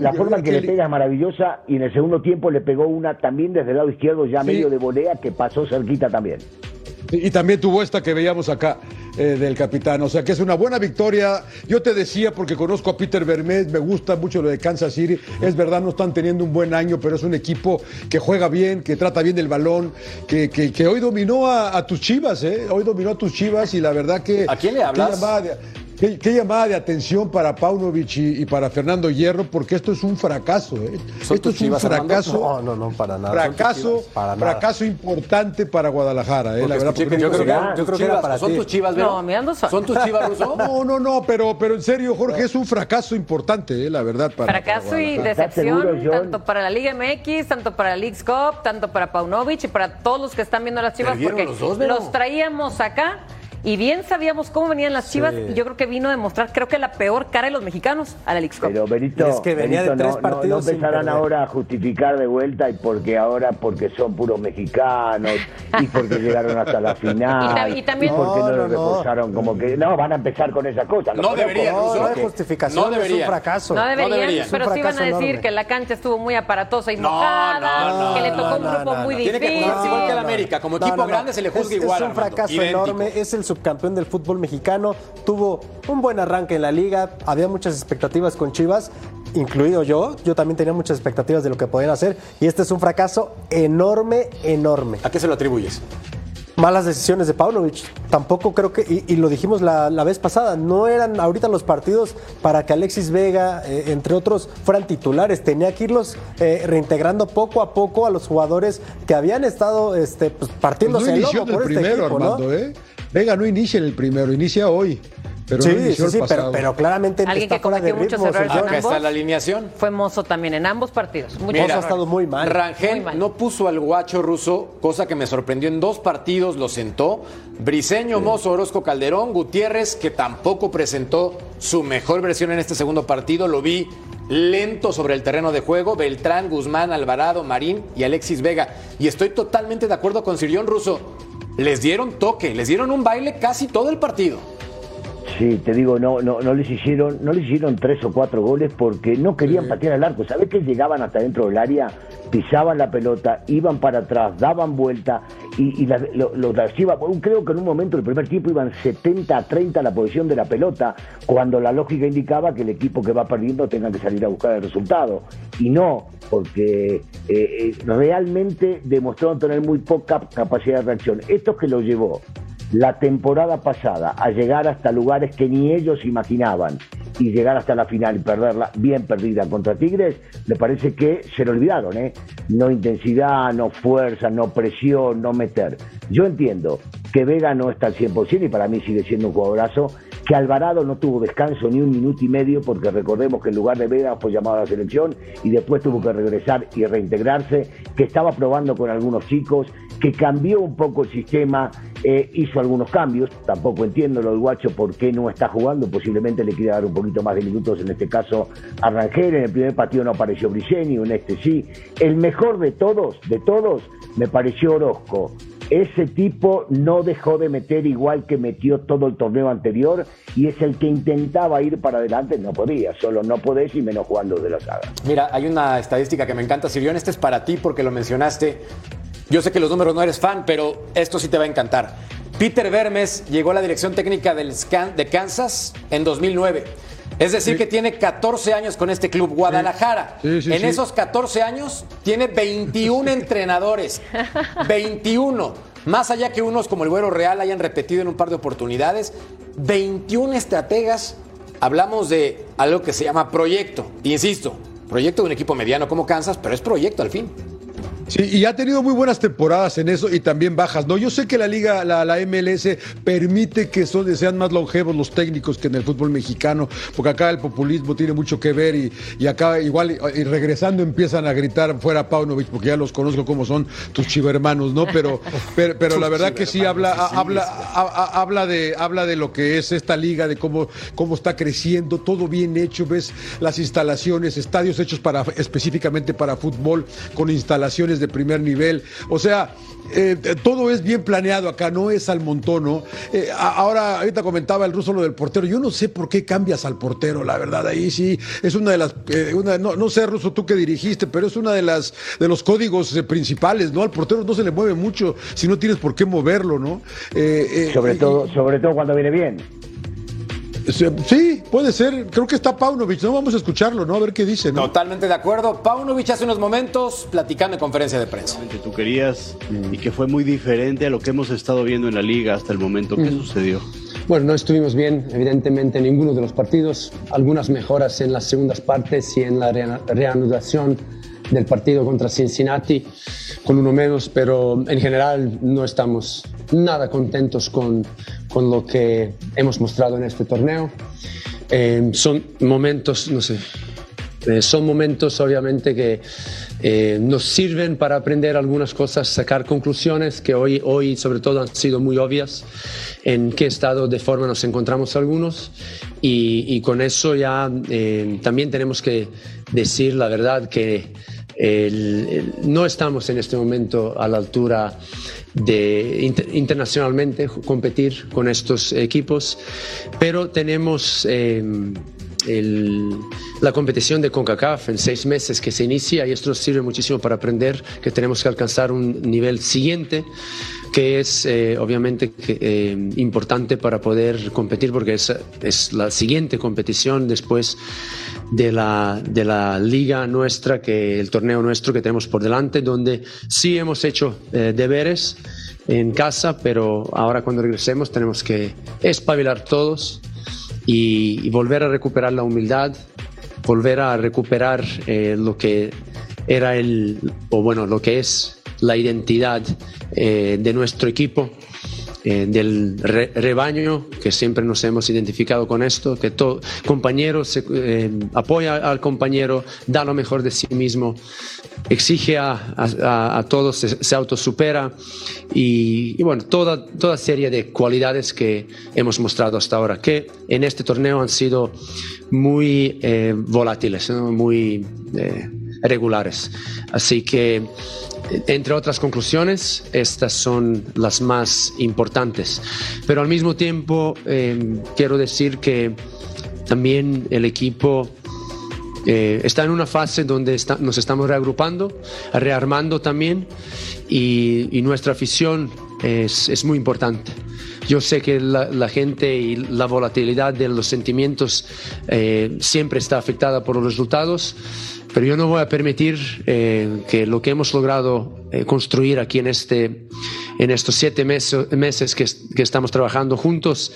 la forma que le pega es maravillosa y en el segundo tiempo le pegó una también desde el lado izquierdo ya medio de volea que pasó cerquita también. Y también tuvo esta que veíamos acá eh, del capitán. O sea que es una buena victoria. Yo te decía, porque conozco a Peter Vermez, me gusta mucho lo de Kansas City. Es verdad, no están teniendo un buen año, pero es un equipo que juega bien, que trata bien el balón, que, que, hoy dominó a, tus chivas, ¿eh? Hoy dominó a tus chivas y la verdad que. ¿A quién le hablas? Qué, llamada de atención para Paunovic y, para Fernando Hierro, porque esto es un fracaso. ¿eh? Esto es un fracaso. No, no, no, para nada. Fracaso, fracaso importante para Guadalajara. ¿eh? La verdad, yo, creo que, yo creo que era para ¿Son tus chivas, No, mirando son. ¿Son tus chivas, Ruso? No, no, no, pero, pero en serio, Jorge, es un fracaso importante, ¿eh? la verdad. Para, fracaso y decepción, tanto para la Liga MX, tanto para la League Cup, tanto para Paunovic y para todos los que están viendo las chivas, porque los traíamos acá y bien sabíamos cómo venían las Chivas. Y yo creo que vino a demostrar, creo que la peor cara de los mexicanos a la League Pero Benito, es que venía de tres no, partidos no, empezarán ahora a justificar de vuelta y porque ahora porque son puros mexicanos y porque llegaron hasta la final y, también, porque no, lo reforzaron como que no van a empezar con esa cosa. No, deberían, no, hay justificación, no debería. es un fracaso. No deberían, pero sí van a decir que la cancha estuvo muy aparatosa y mojada, que le tocó un grupo muy difícil. Tiene que igual que la América, como equipo grande se le juzga igual. Es un fracaso enorme, es el subcampeón del fútbol mexicano, tuvo un buen arranque en la liga, había muchas expectativas con Chivas, incluido yo, yo también tenía muchas expectativas de lo que podían hacer y este es un fracaso enorme, enorme. ¿A qué se lo atribuyes? malas decisiones de Paunovic. Tampoco creo que, y, lo dijimos la, vez pasada, no eran ahorita los partidos para que Alexis Vega, eh, entre otros, fueran titulares. Tenía que irlos eh, reintegrando poco a poco a los jugadores que habían estado este, pues, partiéndose pues el por este primero, Armando, ¿eh? Vega no inicia en el primero, inicia hoy. Pero sí, sí, sí, pero, claramente Alguien que cometió muchos errores en ambos, está la alineación. Fue Mozo también en ambos partidos. Mozo ha estado muy mal. Rangel no puso al guacho ruso, cosa que me sorprendió en dos partidos, lo sentó. Briseño, Mozo, Orozco Calderón, Gutiérrez, que tampoco presentó su mejor versión en este segundo partido, lo vi lento sobre el terreno de juego, Beltrán, Guzmán, Alvarado, Marín y Alexis Vega. Y estoy totalmente de acuerdo con Sirión Russo les dieron toque, les dieron un baile casi todo el partido. Sí, te digo, no, no, no les hicieron, no les hicieron tres o cuatro goles porque no querían patear al arco. ¿Sabes que llegaban hasta dentro del área, pisaban la pelota, iban para atrás, daban vuelta y, y los lo, creo que en un momento el primer tiempo iban 70 a 30 la posición de la pelota, cuando la lógica indicaba que el equipo que va perdiendo tenga que salir a buscar el resultado. Y no, porque eh, eh, realmente demostraron tener muy poca capacidad de reacción. Esto que lo llevó la temporada pasada a llegar hasta lugares que ni ellos imaginaban y llegar hasta la final y perderla bien perdida contra Tigres, me parece que se lo olvidaron, ¿eh? No intensidad, no fuerza, no presión, no meter. Yo entiendo que Vega no está al 100% y para mí sigue siendo un jugadorazo, que Alvarado no tuvo descanso ni un minuto y medio porque recordemos que en lugar de Vega fue llamado a la selección y después tuvo que regresar y reintegrarse, que estaba probando con algunos chicos, que cambió un poco el sistema, eh, hizo algunos cambios, tampoco entiendo lo del guacho por qué no está jugando, posiblemente le quiere dar un poquito más de minutos, en este caso a Rangel, en el primer partido no apareció Briceño, en este sí. El mejor de todos, de todos, me pareció Orozco. Ese tipo no dejó de meter igual que metió todo el torneo anterior y es el que intentaba ir para adelante, no podía, solo no podés y menos jugando de la saga. Mira, hay una estadística que me encanta, Sirión, este es para ti porque lo mencionaste. Yo sé que los números no eres fan, pero esto sí te va a encantar. Peter Vermes llegó a la dirección técnica del Scan de Kansas en 2009. Es decir, que tiene 14 años con este club, Guadalajara. Sí, sí, en esos 14 años tiene 21 entrenadores. 21. Más allá que unos como el Güero Real hayan repetido en un par de oportunidades, 21 estrategas. Hablamos de algo que se llama proyecto. Y insisto, proyecto de un equipo mediano como Kansas, pero es proyecto al fin. Sí, y ha tenido muy buenas temporadas en eso y también bajas. No, yo sé que la liga, la, la MLS permite que son, sean más longevos los técnicos que en el fútbol mexicano, porque acá el populismo tiene mucho que ver y, y acá igual y regresando empiezan a gritar fuera Paunovic, porque ya los conozco como son tus chivermanos, ¿no? Pero, pero, pero la verdad que sí habla, habla, a- a- habla de, habla de lo que es esta liga, de cómo, cómo está creciendo, todo bien hecho, ves las instalaciones, estadios hechos para específicamente para fútbol, con instalaciones de primer nivel. O sea, eh, todo es bien planeado acá, no es al montón, ¿no? Eh, ahora, ahorita comentaba el ruso lo del portero. Yo no sé por qué cambias al portero, la verdad. Ahí sí es una de las, eh, una- no, no sé, ruso, tú que dirigiste, pero es una de las de los códigos eh, principales, ¿no? Al portero no se le mueve mucho si no tienes por qué moverlo, ¿no? Eh, eh, Sobre y- todo, sobre todo cuando viene bien. Sí, puede ser. Creo que está Paunovic, ¿no? Vamos a escucharlo, ¿no? A ver qué dice, ¿no? Totalmente de acuerdo. Paunovic hace unos momentos platicando en conferencia de prensa. que tú querías y que fue muy diferente a lo que hemos estado viendo en la liga hasta el momento. ¿Qué sucedió? Bueno, no estuvimos bien, evidentemente, en ninguno de los partidos. Algunas mejoras en las segundas partes y en la rea- reanudación del partido contra Cincinnati, con uno menos, pero en general no estamos nada contentos con, con lo que hemos mostrado en este torneo. Eh, son momentos, no sé, eh, son momentos obviamente que eh, nos sirven para aprender algunas cosas, sacar conclusiones que hoy, hoy sobre todo han sido muy obvias en qué estado de forma nos encontramos algunos y, y con eso ya eh, también tenemos que decir la verdad que no estamos en este momento a la altura de inter- internacionalmente competir con estos equipos, pero tenemos el- la competición de CONCACAF en seis meses que se inicia y esto nos sirve muchísimo para aprender que tenemos que alcanzar un nivel siguiente que es eh, obviamente eh, importante para poder competir porque es, es la siguiente competición después de la, de la liga nuestra, que el torneo nuestro que tenemos por delante, donde sí hemos hecho eh, deberes en casa, pero ahora cuando regresemos tenemos que espabilar todos y, y volver a recuperar la humildad, volver a recuperar eh, lo que era el, o bueno, lo que es la identidad eh, de nuestro equipo, eh, del re- rebaño, que siempre nos hemos identificado con esto, que todo compañero eh, apoya al compañero, da lo mejor de sí mismo, exige a, a- todos, se, autosupera y, bueno, toda, toda serie de cualidades que hemos mostrado hasta ahora, que en este torneo han sido muy eh, volátiles, muy regulares. Así que, entre otras conclusiones, estas son las más importantes. Pero al mismo tiempo, eh, quiero decir que también el equipo eh, está en una fase donde está- nos estamos reagrupando, rearmando también y, y nuestra afición es, es muy importante. Yo sé que la, la gente y la volatilidad de los sentimientos eh, siempre está afectada por los resultados, pero yo no voy a permitir eh, que lo que hemos logrado eh, construir aquí en, este, en estos siete meses, meses que, que estamos trabajando juntos,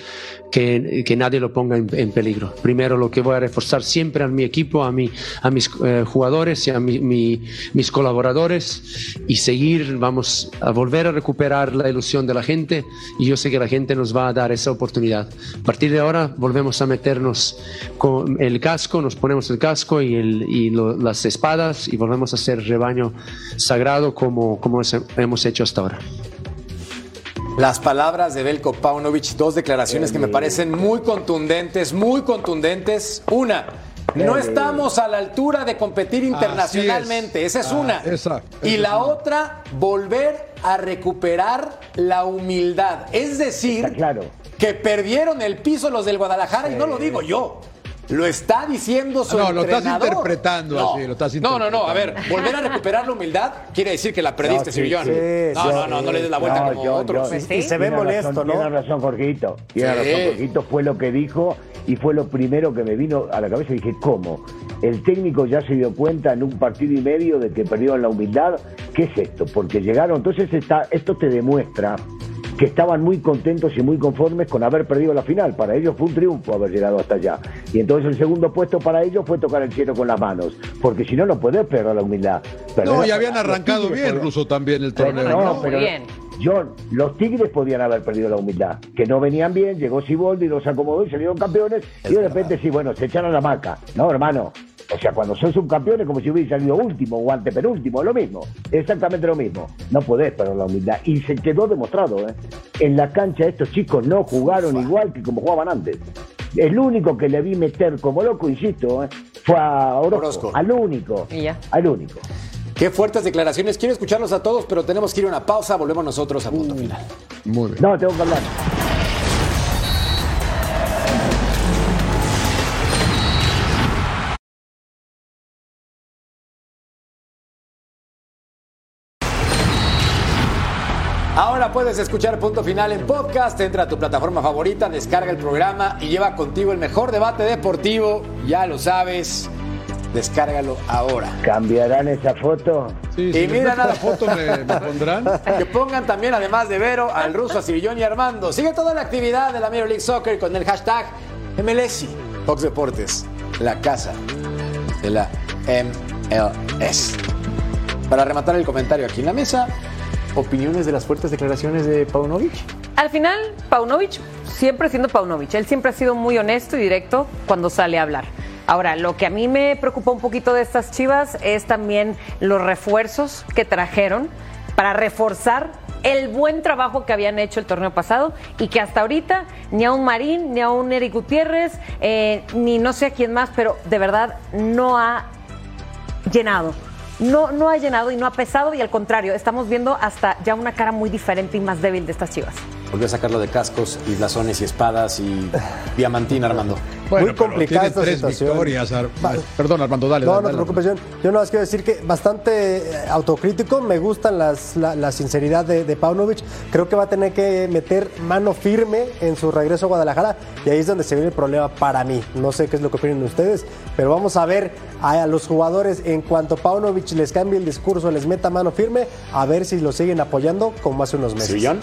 que, que nadie lo ponga en, en peligro. Primero lo que voy a reforzar siempre a mi equipo, a, mi, a mis eh, jugadores y a mi- mi- mis colaboradores y seguir, vamos a volver a recuperar la ilusión de la gente y yo sé que la gente nos va a dar esa oportunidad. A partir de ahora volvemos a meternos con el casco, nos ponemos el casco y, el- y lo- las espadas y volvemos a ser rebaño sagrado como, como hemos hecho hasta ahora. Las palabras de Belko Paunovic, dos declaraciones que me parecen muy contundentes, muy contundentes. Una, no estamos a la altura de competir internacionalmente, esa es Ah, una. esa, y la otra, volver a recuperar la humildad. Es decir, claro. que perdieron el piso los del Guadalajara y no lo digo yo. Lo está diciendo su No, lo estás interpretando No. así, lo estás No, no, no. A ver, interpretando. volver a recuperar la humildad quiere decir que la perdiste, No, sí, Sibillón. sí, no, sí, no, no, no le des la vuelta No, como yo- otros. yo- Pues sí. Y se ve Tiene molesto, razón, ¿no? Tiene razón, Jorgito. Tiene Sí. razón, Jorgito. Fue lo que dijo y fue lo primero que me vino a la cabeza. Y dije, ¿cómo? El técnico ya se dio cuenta en un partido y medio de que perdieron la humildad. ¿Qué es esto? Porque llegaron. Entonces, está, esto te demuestra que estaban muy contentos y muy conformes con haber perdido la final. Para ellos fue un triunfo haber llegado hasta allá. Y entonces el segundo puesto para ellos fue tocar el cielo con las manos. Porque si no, no puedes perder la humildad. Perder No, y habían arrancado Tigres bien, Ruso, también el torneo. no, pero bien. John, los Tigres podían haber perdido la humildad, que no venían bien, llegó Siboldi, los acomodó y salieron campeones, y de repente sí, bueno, se echaron la maca. No, hermano. O sea, cuando sos un campeón es como si hubiese salido último o antepenúltimo, lo mismo, exactamente lo mismo. No podés perder la humildad. Y se quedó demostrado, ¿eh? En la cancha estos chicos no jugaron igual que como jugaban antes. El único que le vi meter como loco, insisto, ¿eh? fue a Orozco. Orozco. Al único. Y ya. Al único. Qué fuertes declaraciones. Quiero escucharlos a todos, pero tenemos que ir a una pausa. Volvemos nosotros a punto final. Muy bien. No, tengo que hablar. Ahora puedes escuchar Punto Final en podcast. Entra a tu plataforma favorita, descarga el programa y lleva contigo el mejor debate deportivo. Ya lo sabes. Descárgalo ahora. ¿Cambiarán esa foto? Sí, Y si mira nada. la foto me, me pondrán. Que pongan también, además de Vero, al ruso, a Sibillón y Armando. Sigue toda la actividad de la Major League Soccer con el hashtag MLS. Fox Deportes, la casa de la MLS. Para rematar el comentario aquí en la mesa, opiniones de las fuertes declaraciones de Paunovic. Al final, Paunovic siempre siendo Paunovic. Él siempre ha sido muy honesto y directo cuando sale a hablar. Ahora, lo que a mí me preocupa un poquito de estas chivas es también los refuerzos que trajeron para reforzar el buen trabajo que habían hecho el torneo pasado y que hasta ahorita ni a un Marín, ni a un Eric Gutiérrez, eh, ni no sé a quién más, pero de verdad no ha llenado. No, no ha llenado y no ha pesado y al contrario, estamos viendo hasta ya una cara muy diferente y más débil de estas chivas. Volvió a sacarlo de cascos y blasones y espadas y diamantina, Armando. Bueno, Muy complicada esta tres situación. victorias. Ar- Va- Perdón, Armando, dale. No, dale, no te preocupes, John. Yo nada más quiero decir que bastante eh, autocrítico. Me gusta las- la, la sinceridad de, de Paunovic. Creo que va a tener que meter mano firme en su regreso a Guadalajara. Y ahí es donde se viene el problema para mí. No sé qué es lo que opinan ustedes, pero vamos a ver a, a los jugadores en cuanto Paunovic les cambie el discurso, les meta mano firme, a ver si lo siguen apoyando como hace unos meses. Sibillón.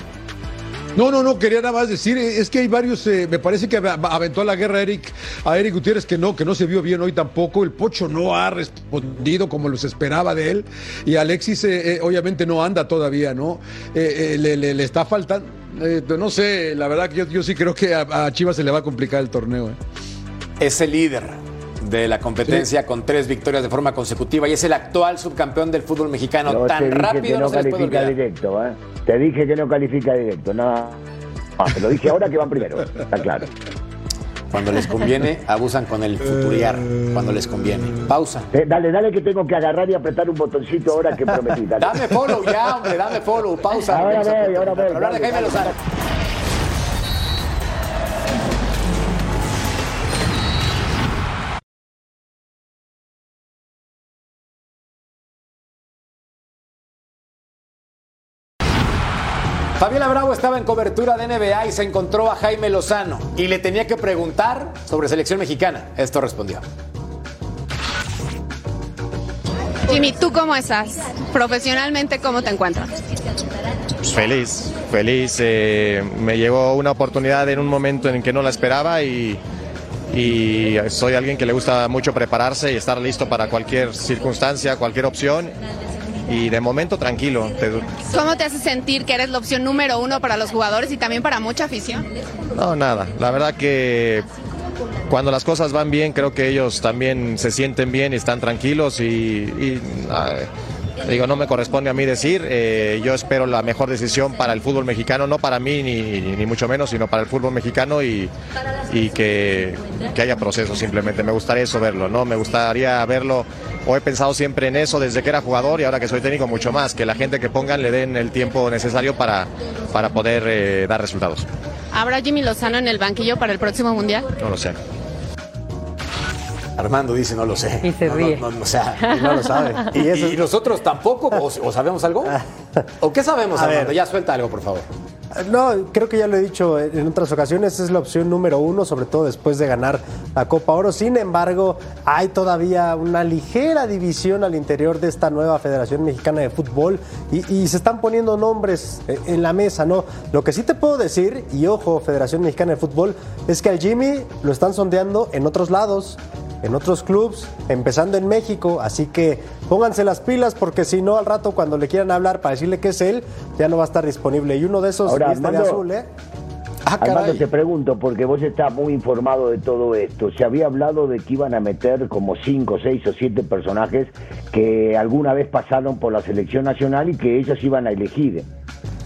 No, no, no, quería nada más decir, eh, es que hay varios, eh, me parece que av- aventó a la guerra Eric, a Eric Gutiérrez, que no, que no se vio bien hoy tampoco, el Pocho no ha respondido como los esperaba de él, y Alexis eh, obviamente no anda todavía, ¿no? Le, le- está faltando, no sé, la verdad que yo, sí creo que a, a Chivas se le va a complicar el torneo. Es el líder de la competencia con tres victorias de forma consecutiva y es el actual subcampeón del fútbol mexicano. Tan rápido no, no se les puede olvidar. directo, ¿eh? Te dije que no califica directo, no. No, te lo dije ahora que van primero, está claro. Cuando les conviene, abusan con el futuriar. Cuando les conviene. Pausa. Eh, dale, dale que tengo que agarrar y apretar un botoncito ahora que prometí. dale. Dame follow ya, hombre, dame follow. Pausa. Ahora voy, ahora voy, Hablar de Jaime Lozano. Bravo estaba en cobertura de NBA y se encontró a Jaime Lozano y le tenía que preguntar sobre selección mexicana. Esto respondió. Jimmy, ¿tú cómo estás? Profesionalmente, ¿cómo te encuentras? Feliz, feliz. eh, me llegó una oportunidad en un momento en el que no la esperaba y, y soy alguien que le gusta mucho prepararse y estar listo para cualquier circunstancia, cualquier opción. Y de momento tranquilo. ¿Cómo te hace sentir que eres la opción número uno para los jugadores y también para mucha afición? no, nada. La verdad que cuando las cosas van bien, creo que ellos también se sienten bien y están tranquilos y, y, ah, digo, no me corresponde a mí decir, eh, yo espero la mejor decisión para el fútbol mexicano, no para mí ni, ni mucho menos, sino para el fútbol mexicano y, y que, que haya proceso simplemente. Me gustaría eso verlo, ¿no? Me gustaría verlo, o he pensado siempre en eso desde que era jugador y ahora que soy técnico mucho más, que la gente que pongan le den el tiempo necesario para, para poder eh, dar resultados. ¿Habrá Jimmy Lozano en el banquillo para el próximo Mundial? No lo sé. Armando dice, no lo sé. Y se No, ríe. no, no, o sea, Y no lo sabe. ¿Y, Y eso y nosotros tampoco? ¿O, o sabemos algo? ¿O qué sabemos, A Armando? ver. Ya suelta algo, por favor. No, creo que ya lo he dicho en otras ocasiones, es la opción número uno, sobre todo después de ganar la Copa Oro. Sin embargo, hay todavía una ligera división al interior de esta nueva Federación Mexicana de Fútbol y, y se están poniendo nombres eh, en la mesa, ¿no? Lo que sí te puedo decir, y ojo, Federación Mexicana de Fútbol, es que al Jimmy lo están sondeando en otros lados. En otros clubs, empezando en México, así que pónganse las pilas porque si no al rato cuando le quieran hablar para decirle que es él, ya no va a estar disponible. Y uno de esos Ahora, viste de Armando, azul, ¿eh? Ah, Armando, te pregunto, porque vos estás muy informado de todo esto. Se había hablado de que iban a meter como cinco, seis o siete personajes que alguna vez pasaron por la selección nacional y que ellos iban a elegir.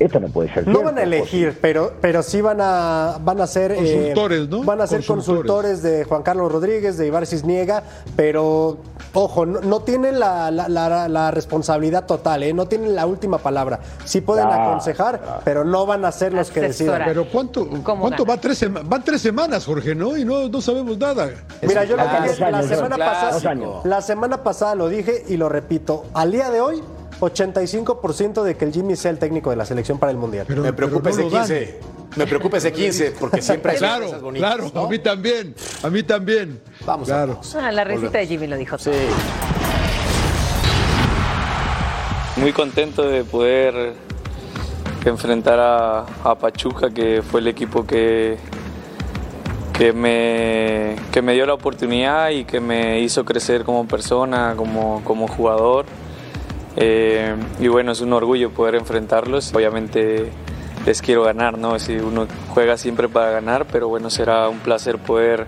Esto no puede ser No cierto, van a elegir, pero, pero sí van a, van a ser. eh, Consultores, ¿no? Van a ser Consultores. consultores de Juan Carlos Rodríguez, de Ibar Cisniega, pero ojo, no, no tienen la, la- la- la responsabilidad total, ¿eh? no tienen la última palabra. Sí pueden aconsejar, pero no van a ser los que decidan. Pero ¿cuánto, ¿Cómo cuánto va? Tres sema- van tres semanas, Jorge, ¿no? Y no, no sabemos nada. Mira, yo lo clásico, dije la semana pasada. La semana pasada lo dije y lo repito. Al día de hoy, 85% de que el Jimmy sea el técnico de la selección para el Mundial. Pero- me preocupa no ese lo dan. 15. Me preocupa ese 15 porque siempre hay Claro, sorpresas bonitas, claro, ¿no? a mí también, a mí también. Vamos a claro. pausa. Ah, la risita Volvemos. de Jimmy lo dijo todo. Sí. Muy contento de poder enfrentar a, a Pachuca, que fue el equipo que, que, me, que me dio la oportunidad y que me hizo crecer como persona, como, como jugador. Eh, y bueno, es un orgullo poder enfrentarlos. Obviamente les quiero ganar, ¿no? Si uno juega siempre para ganar, pero bueno, será un placer poder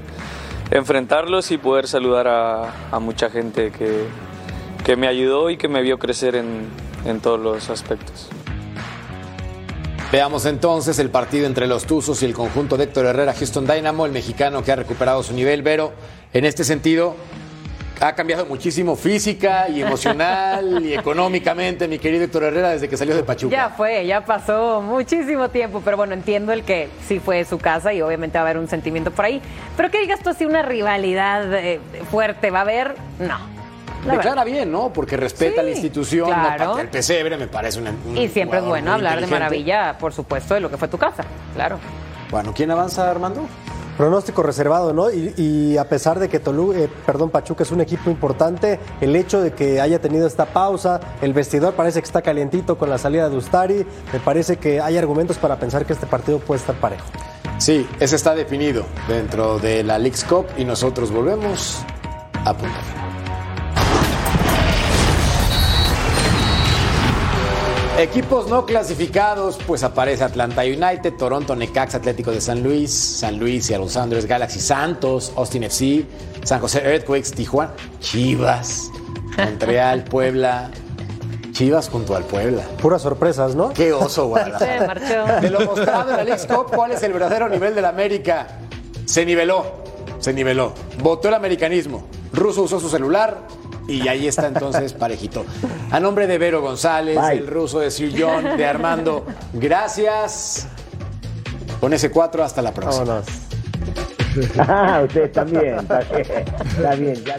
enfrentarlos y poder saludar a, mucha gente que, que me ayudó y que me vio crecer en, en todos los aspectos. Veamos entonces el partido entre los Tuzos y el conjunto de Héctor Herrera Houston Dynamo, el mexicano que ha recuperado su nivel. Vero, en este sentido, ha cambiado muchísimo física y emocional y económicamente, mi querido Héctor Herrera, desde que salió de Pachuca. Ya fue, ya pasó muchísimo tiempo, pero bueno, entiendo el que sí fue su casa y obviamente va a haber un sentimiento por ahí. Pero que digas tú así una rivalidad eh, fuerte, ¿va a haber? No. La Declara bien, ¿no? Porque respeta Sí, la institución, claro. el pesebre, me parece un, un Y siempre es bueno hablar de maravilla, por supuesto, de lo que fue tu casa, claro. Bueno, ¿quién avanza, Armando? Pronóstico reservado, ¿no? Y, a pesar de que Tolu, eh, perdón, Pachuca es un equipo importante, el hecho de que haya tenido esta pausa, el vestidor parece que está calientito con la salida de Ustari, me parece que hay argumentos para pensar que este partido puede estar parejo. Sí, ese está definido dentro de la Leagues Cup y nosotros volvemos a Punta Equipos no clasificados, pues aparece Atlanta United, Toronto Necaxa Atlético de San Luis, San Luis y Los Andrés Galaxy Santos, Austin FC, San José Earthquakes, Tijuana, Chivas, Montreal, Puebla, Chivas junto al Puebla. Puras sorpresas, ¿no? Qué oso, Se Guadalajara. marchó. De lo mostrado en la Leagues Cup, ¿cuál es el verdadero nivel de la América? Se niveló, se niveló. Votó el americanismo. Russo usó su celular y ahí está entonces parejito. A nombre de Vero González, Bye. del ruso de Sir John, de Armando, gracias. Con ese 4, hasta la próxima. Vámonos. Ah, ustedes también. Está bien. Está bien. ya-